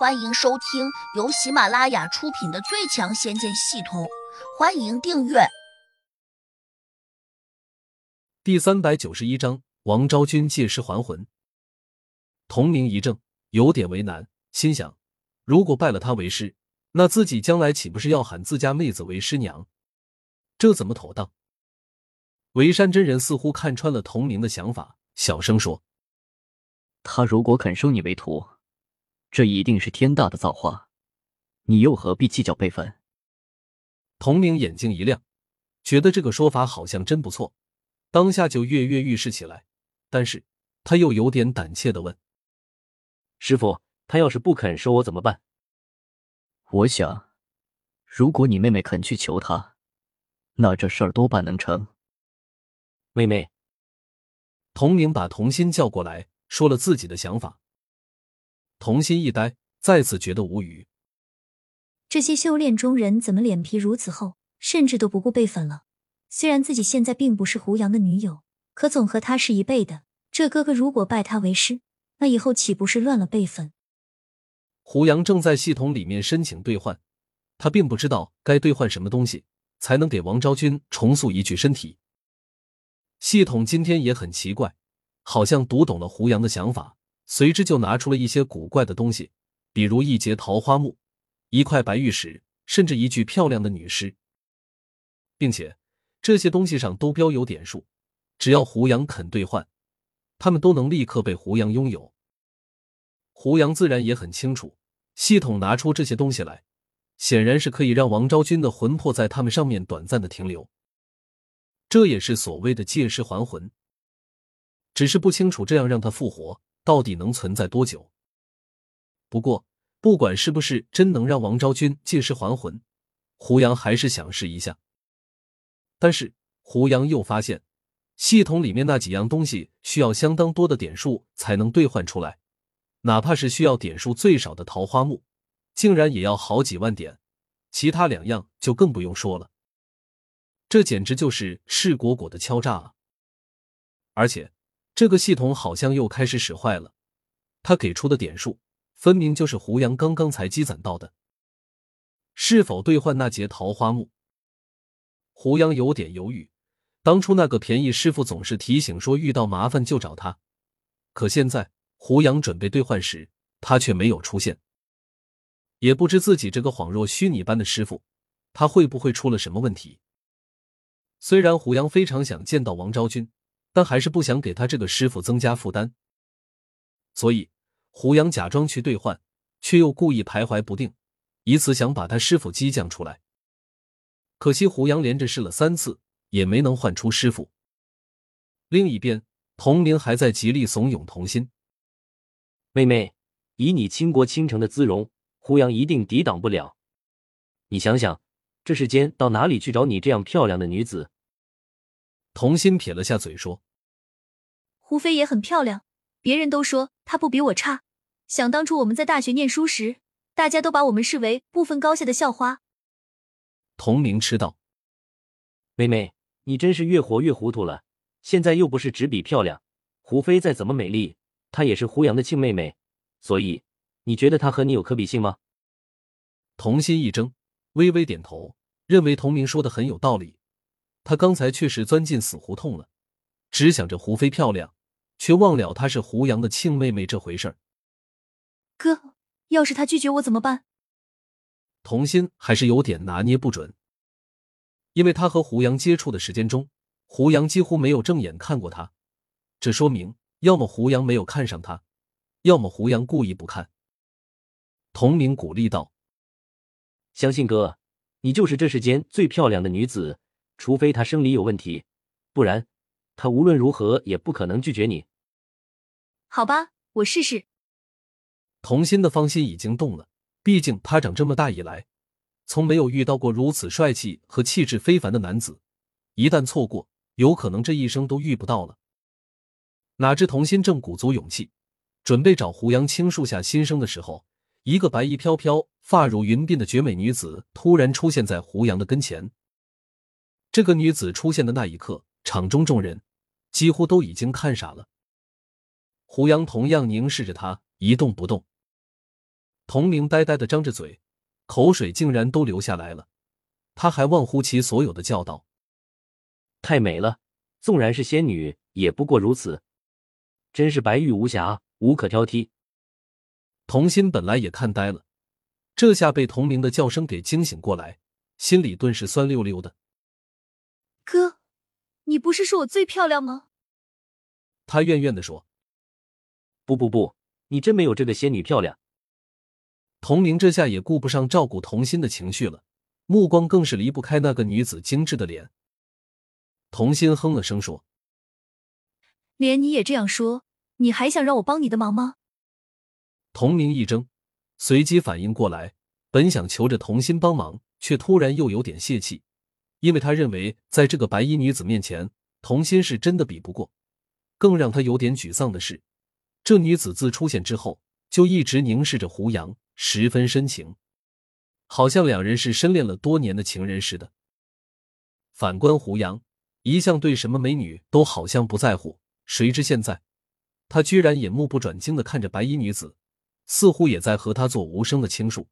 欢迎收听由喜马拉雅出品的《最强仙剑系统》，欢迎订阅。第三百九十一章，王昭君借尸还魂。童明一怔，有点为难，心想：如果拜了他为师，那自己将来岂不是要喊自家妹子为师娘？这怎么妥当？维山真人似乎看穿了童明的想法，小声说：“他如果肯收你为徒。”这一定是天大的造化，你又何必计较辈分？童明眼睛一亮，觉得这个说法好像真不错，当下就跃跃欲试起来。但是他又有点胆怯的问：“师傅，他要是不肯收我怎么办？”我想，如果你妹妹肯去求他，那这事儿多半能成。妹妹，童明把童心叫过来，说了自己的想法。童心一呆，再次觉得无语。这些修炼中人怎么脸皮如此厚，甚至都不顾辈分了？虽然自己现在并不是胡杨的女友，可总和他是一辈的。这哥哥如果拜他为师，那以后岂不是乱了辈分？胡杨正在系统里面申请兑换，他并不知道该兑换什么东西才能给王昭君重塑一具身体。系统今天也很奇怪，好像读懂了胡杨的想法。随之就拿出了一些古怪的东西，比如一节桃花木、一块白玉石，甚至一具漂亮的女尸，并且这些东西上都标有点数，只要胡杨肯兑换，他们都能立刻被胡杨拥有。胡杨自然也很清楚，系统拿出这些东西来，显然是可以让王昭君的魂魄在他们上面短暂的停留，这也是所谓的借尸还魂。只是不清楚这样让他复活。到底能存在多久？不过，不管是不是真能让王昭君借尸还魂，胡杨还是想试一下。但是，胡杨又发现，系统里面那几样东西需要相当多的点数才能兑换出来，哪怕是需要点数最少的桃花木，竟然也要好几万点。其他两样就更不用说了，这简直就是赤果果的敲诈啊！而且。这个系统好像又开始使坏了，他给出的点数分明就是胡杨刚刚才积攒到的。是否兑换那节桃花木？胡杨有点犹豫。当初那个便宜师傅总是提醒说遇到麻烦就找他，可现在胡杨准备兑换时，他却没有出现。也不知自己这个恍若虚拟般的师傅，他会不会出了什么问题？虽然胡杨非常想见到王昭君。但还是不想给他这个师傅增加负担，所以胡杨假装去兑换，却又故意徘徊不定，以此想把他师傅激将出来。可惜胡杨连着试了三次，也没能换出师傅。另一边，童明还在极力怂恿童心：“妹妹，以你倾国倾城的姿容，胡杨一定抵挡不了。你想想，这世间到哪里去找你这样漂亮的女子？”童心撇了下嘴说：“胡飞也很漂亮，别人都说她不比我差。想当初我们在大学念书时，大家都把我们视为不分高下的校花。”童明吃道：“妹妹，你真是越活越糊涂了。现在又不是只比漂亮，胡飞再怎么美丽，她也是胡杨的亲妹妹，所以你觉得她和你有可比性吗？”童心一怔，微微点头，认为童明说的很有道理。他刚才确实钻进死胡同了，只想着胡飞漂亮，却忘了她是胡杨的亲妹妹这回事儿。哥，要是他拒绝我怎么办？童心还是有点拿捏不准，因为他和胡杨接触的时间中，胡杨几乎没有正眼看过他，这说明要么胡杨没有看上他，要么胡杨故意不看。童明鼓励道：“相信哥，你就是这世间最漂亮的女子。”除非他生理有问题，不然他无论如何也不可能拒绝你。好吧，我试试。童心的芳心已经动了，毕竟他长这么大以来，从没有遇到过如此帅气和气质非凡的男子。一旦错过，有可能这一生都遇不到了。哪知童心正鼓足勇气，准备找胡杨倾诉下心声的时候，一个白衣飘飘、发如云鬓的绝美女子突然出现在胡杨的跟前。这个女子出现的那一刻，场中众人几乎都已经看傻了。胡杨同样凝视着她，一动不动。童明呆呆的张着嘴，口水竟然都流下来了。他还忘乎其所有的叫道：“太美了，纵然是仙女，也不过如此。真是白玉无瑕，无可挑剔。”童心本来也看呆了，这下被童明的叫声给惊醒过来，心里顿时酸溜溜的。哥，你不是说我最漂亮吗？他怨怨的说：“不不不，你真没有这个仙女漂亮。”童明这下也顾不上照顾童心的情绪了，目光更是离不开那个女子精致的脸。童心哼了声说：“连你也这样说，你还想让我帮你的忙吗？”童明一怔，随即反应过来，本想求着童心帮忙，却突然又有点泄气，因为他认为在这个白衣女子面前，童心是真的比不过。更让他有点沮丧的是，这女子自出现之后，就一直凝视着胡杨，十分深情，好像两人是深恋了多年的情人似的。反观胡杨，一向对什么美女都好像不在乎，谁知现在，他居然也目不转睛的看着白衣女子。似乎也在和她做无声的倾诉。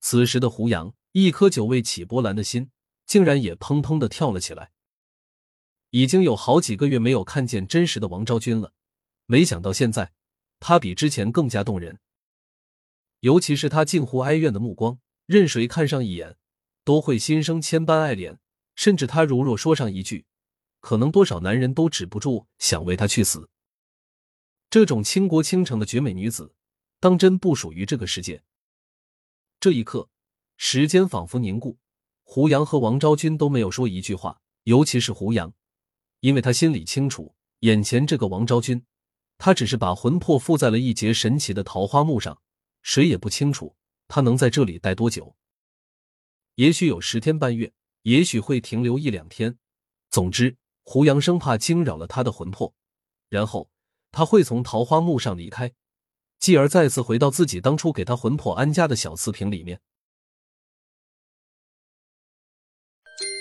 此时的胡杨，一颗久未起波澜的心，竟然也砰砰的跳了起来。已经有好几个月没有看见真实的王昭君了，没想到现在，她比之前更加动人。尤其是她近乎哀怨的目光，任谁看上一眼，都会心生千般爱怜。甚至她如若说上一句，可能多少男人都止不住想为她去死。这种倾国倾城的绝美女子。当真不属于这个世界。这一刻，时间仿佛凝固，胡杨和王昭君都没有说一句话，尤其是胡杨，因为他心里清楚，眼前这个王昭君，他只是把魂魄附在了一节神奇的桃花木上，谁也不清楚他能在这里待多久。也许有十天半月，也许会停留一两天。总之，胡杨生怕惊扰了他的魂魄，然后他会从桃花木上离开。继而再次回到自己当初给他魂魄安家的小瓷瓶里面。